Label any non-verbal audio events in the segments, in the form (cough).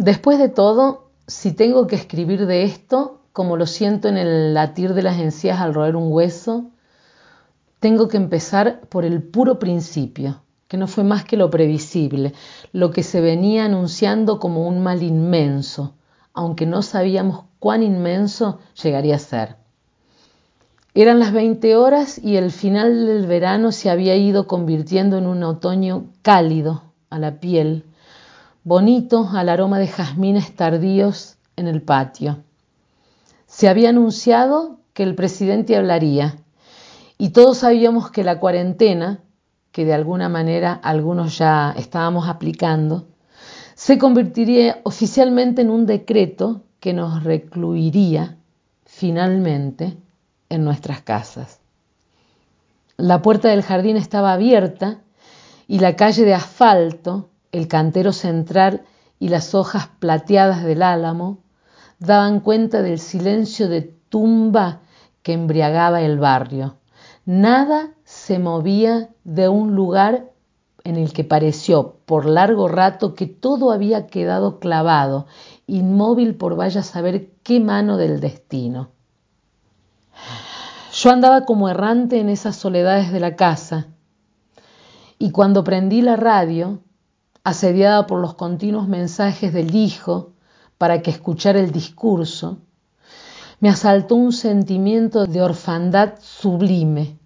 Después de todo, si tengo que escribir de esto, como lo siento en el latir de las encías al roer un hueso, tengo que empezar por el puro principio, que no fue más que lo previsible, lo que se venía anunciando como un mal inmenso, aunque no sabíamos cuán inmenso llegaría a ser. Eran las 20 horas y el final del verano se había ido convirtiendo en un otoño cálido a la piel, bonito al aroma de jazmines tardíos en el patio. Se había anunciado que el presidente hablaría y todos sabíamos que la cuarentena, que de alguna manera algunos ya estábamos aplicando, se convertiría oficialmente en un decreto que nos recluiría finalmente en nuestras casas. La puerta del jardín estaba abierta y la calle de asfalto, el cantero central y las hojas plateadas del álamo daban cuenta del silencio de tumba que embriagaba el barrio. Nada se movía de un lugar en el que pareció por largo rato que todo había quedado clavado, inmóvil por vaya a saber qué mano del destino. Yo andaba como errante en esas soledades de la casa y cuando prendí la radio, asediada por los continuos mensajes del hijo para que escuchara el discurso, me asaltó un sentimiento de orfandad sublime,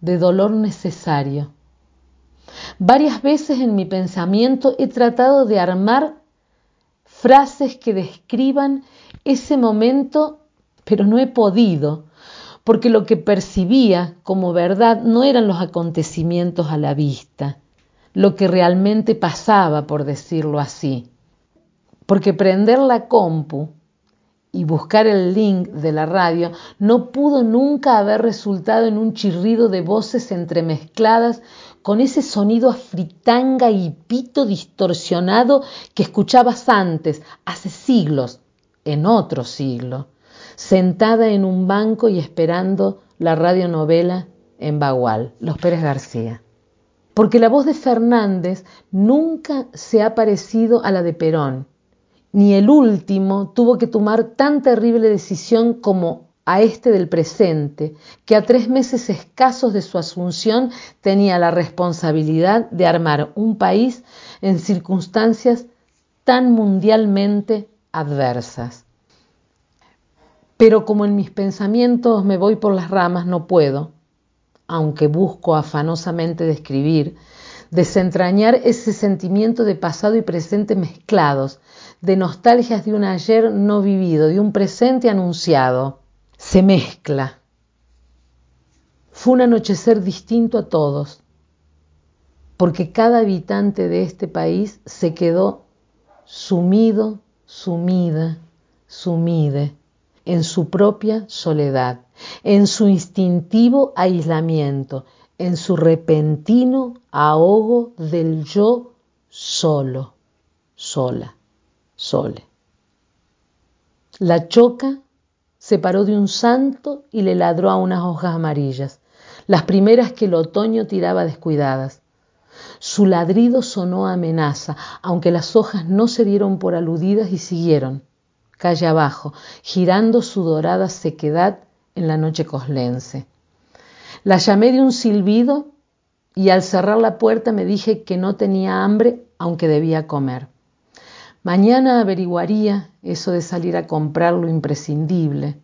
de dolor necesario. Varias veces en mi pensamiento he tratado de armar frases que describan ese momento, pero no he podido, porque lo que percibía como verdad no eran los acontecimientos a la vista, lo que realmente pasaba, por decirlo así. Porque prender la compu y buscar el link de la radio no pudo nunca haber resultado en un chirrido de voces entremezcladas con ese sonido fritanga y pito distorsionado que escuchabas antes, hace siglos, en otro siglo sentada en un banco y esperando la radionovela en Bagual, Los Pérez García. Porque la voz de Fernández nunca se ha parecido a la de Perón, ni el último tuvo que tomar tan terrible decisión como a este del presente, que a tres meses escasos de su asunción tenía la responsabilidad de armar un país en circunstancias tan mundialmente adversas. Pero como en mis pensamientos me voy por las ramas, no puedo, aunque busco afanosamente describir, desentrañar ese sentimiento de pasado y presente mezclados, de nostalgias de un ayer no vivido, de un presente anunciado. Se mezcla. Fue un anochecer distinto a todos, porque cada habitante de este país se quedó sumido, sumida, sumide en su propia soledad, en su instintivo aislamiento, en su repentino ahogo del yo solo, sola, sole. La choca se paró de un santo y le ladró a unas hojas amarillas, las primeras que el otoño tiraba descuidadas. Su ladrido sonó amenaza, aunque las hojas no se dieron por aludidas y siguieron calle abajo, girando su dorada sequedad en la noche coslense. La llamé de un silbido y al cerrar la puerta me dije que no tenía hambre, aunque debía comer. Mañana averiguaría eso de salir a comprar lo imprescindible.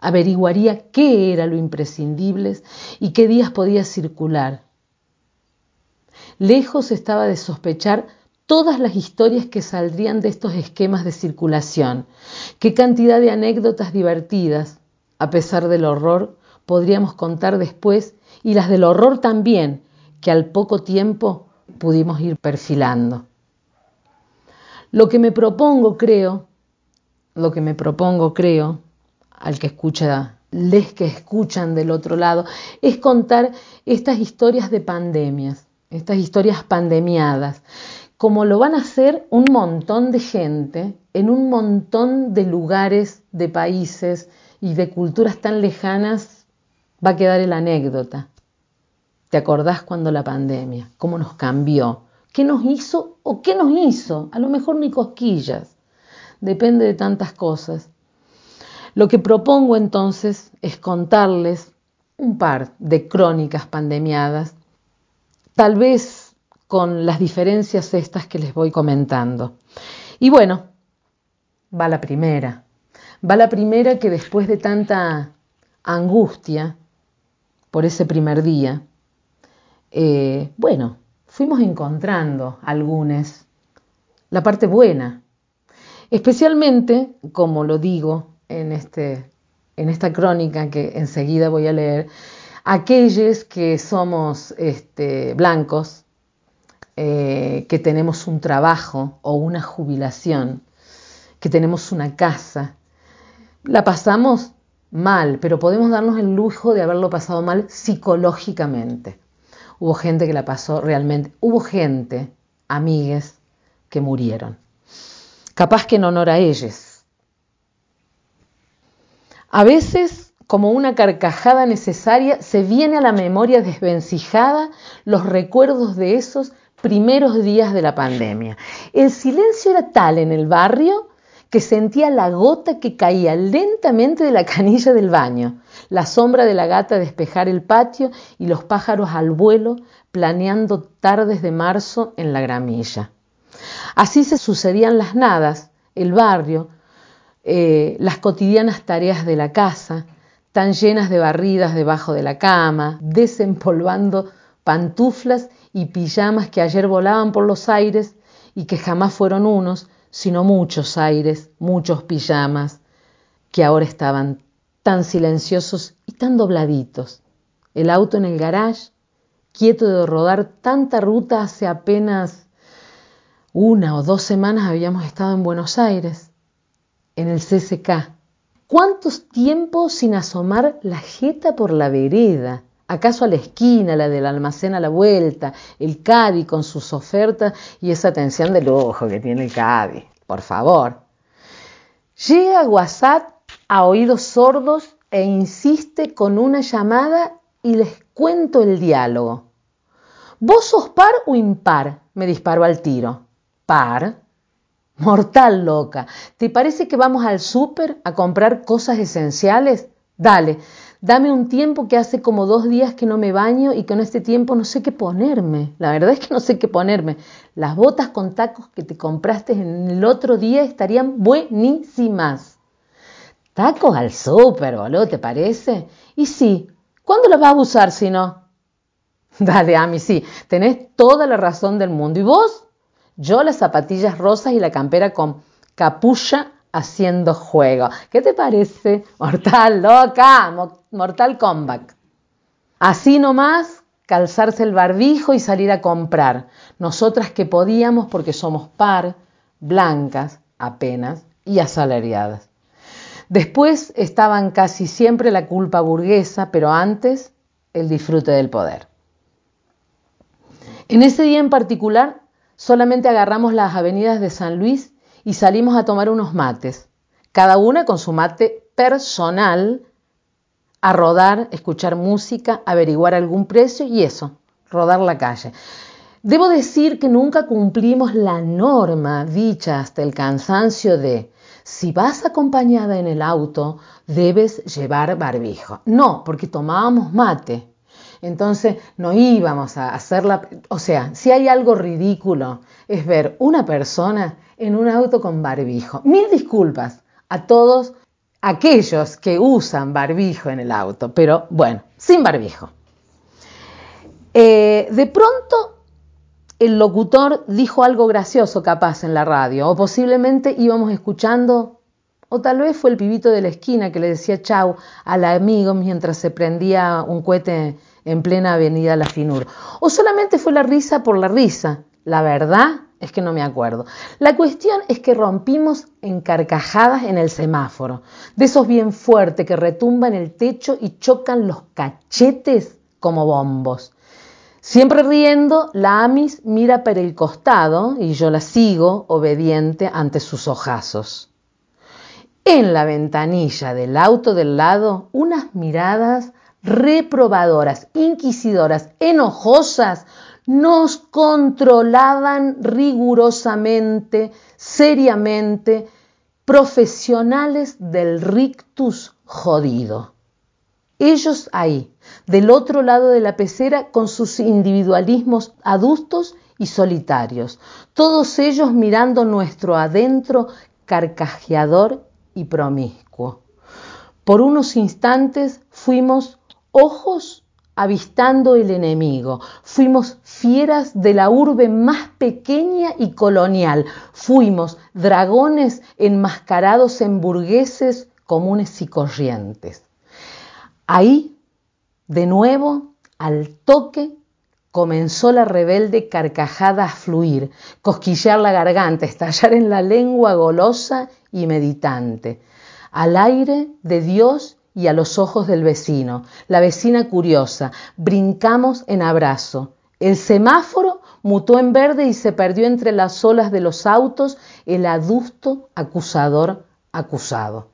Averiguaría qué era lo imprescindible y qué días podía circular. Lejos estaba de sospechar todas las historias que saldrían de estos esquemas de circulación. Qué cantidad de anécdotas divertidas, a pesar del horror, podríamos contar después y las del horror también, que al poco tiempo pudimos ir perfilando. Lo que me propongo, creo, lo que me propongo, creo, al que escucha, les que escuchan del otro lado, es contar estas historias de pandemias, estas historias pandemiadas, como lo van a hacer un montón de gente en un montón de lugares, de países y de culturas tan lejanas, va a quedar la anécdota. ¿Te acordás cuando la pandemia? ¿Cómo nos cambió? ¿Qué nos hizo o qué nos hizo? A lo mejor ni cosquillas. depende de tantas cosas. Lo que propongo entonces es contarles un par de crónicas pandemiadas, tal vez con las diferencias estas que les voy comentando. Y bueno, va la primera. Va la primera que después de tanta angustia por ese primer día, eh, bueno, fuimos encontrando algunos la parte buena, especialmente, como lo digo en, este, en esta crónica que enseguida voy a leer, aquellos que somos este, blancos, eh, que tenemos un trabajo o una jubilación, que tenemos una casa, la pasamos mal, pero podemos darnos el lujo de haberlo pasado mal psicológicamente. Hubo gente que la pasó realmente, hubo gente, amigues, que murieron. Capaz que en honor a ellos. A veces, como una carcajada necesaria, se viene a la memoria desvencijada los recuerdos de esos primeros días de la pandemia. El silencio era tal en el barrio que sentía la gota que caía lentamente de la (laughs) canilla del baño, la sombra de la gata despejar el patio y los pájaros al vuelo planeando tardes de marzo en la gramilla. Así se sucedían las nadas, el barrio, eh, las cotidianas tareas de la casa, tan llenas de barridas debajo de la cama, desempolvando pantuflas y pijamas que ayer volaban por los aires y que jamás fueron unos, sino muchos aires, muchos pijamas, que ahora estaban tan silenciosos y tan dobladitos. El auto en el garage, quieto de rodar tanta ruta hace apenas una o dos semanas habíamos estado en Buenos Aires, en el CCK. ¿Cuántos tiempos sin asomar la jeta por la vereda? ¿Acaso a la esquina, la del almacén a la vuelta, el Cadi con sus ofertas y esa atención de lujo que tiene el Cadi? Por favor. Llega WhatsApp a oídos sordos e insiste con una llamada y les cuento el diálogo. ¿Vos sos par o impar? me disparó al tiro par. Mortal loca. ¿Te parece que vamos al súper a comprar cosas esenciales? Dale, dame un tiempo que hace como dos días que no me baño y que en este tiempo no sé qué ponerme. La verdad es que no sé qué ponerme. Las botas con tacos que te compraste en el otro día estarían buenísimas. Tacos al súper, boludo, ¿te parece? Y sí, ¿cuándo los vas a usar si no? (laughs) Dale, Ami, sí, tenés toda la razón del mundo. ¿Y vos? Yo las zapatillas rosas y la campera con capucha haciendo juego. ¿Qué te parece? Mortal loca, Mortal Kombat. Así nomás, calzarse el barbijo y salir a comprar. Nosotras que podíamos porque somos par, blancas apenas y asalariadas. Después estaban casi siempre la culpa burguesa, pero antes el disfrute del poder. En ese día en particular solamente agarramos las avenidas de San Luis y salimos a tomar unos mates, cada una con su mate personal, a rodar, escuchar música, averiguar algún precio y eso, rodar la calle. Debo decir que nunca cumplimos la norma dicha hasta el cansancio de si vas acompañada en el auto, debes llevar barbijo. No, porque tomábamos mate. Entonces no íbamos a hacerla, o sea, si hay algo ridículo es ver una persona en un auto con barbijo. Mil disculpas a todos aquellos que usan barbijo en el auto, pero bueno, sin barbijo. Eh, de pronto el locutor dijo algo gracioso capaz en la radio, o posiblemente íbamos escuchando, o tal vez fue el pibito de la esquina que le decía chau al amigo mientras se prendía un cohete en plena avenida La Finur. O solamente fue la risa por la risa. La verdad es que no me acuerdo. La cuestión es que rompimos en carcajadas en el semáforo, de esos bien fuertes que retumban el techo y chocan los cachetes como bombos. Siempre riendo, la Amis mira para el costado y yo la sigo, obediente ante sus ojazos. En la ventanilla del auto del lado, unas miradas reprobadoras, inquisidoras, enojosas, nos controlaban rigurosamente, seriamente, profesionales del rictus jodido. Ellos ahí, del otro lado de la pecera, con sus individualismos adustos y solitarios, todos ellos mirando nuestro adentro carcajeador y promiscuo. Por unos instantes fuimos ojos avistando el enemigo, fuimos fieras de la urbe más pequeña y colonial, fuimos dragones enmascarados en burgueses comunes y corrientes. Ahí, de nuevo, al toque, comenzó la rebelde carcajada a fluir, cosquillar la garganta, estallar en la lengua golosa y meditante, al aire de Dios y a los ojos del vecino, la vecina curiosa, brincamos en abrazo. El semáforo mutó en verde y se perdió entre las olas de los autos el adusto acusador acusado.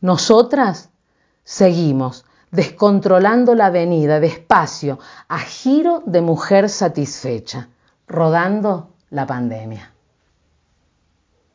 Nosotras seguimos, descontrolando la avenida, despacio, a giro de mujer satisfecha, rodando la pandemia.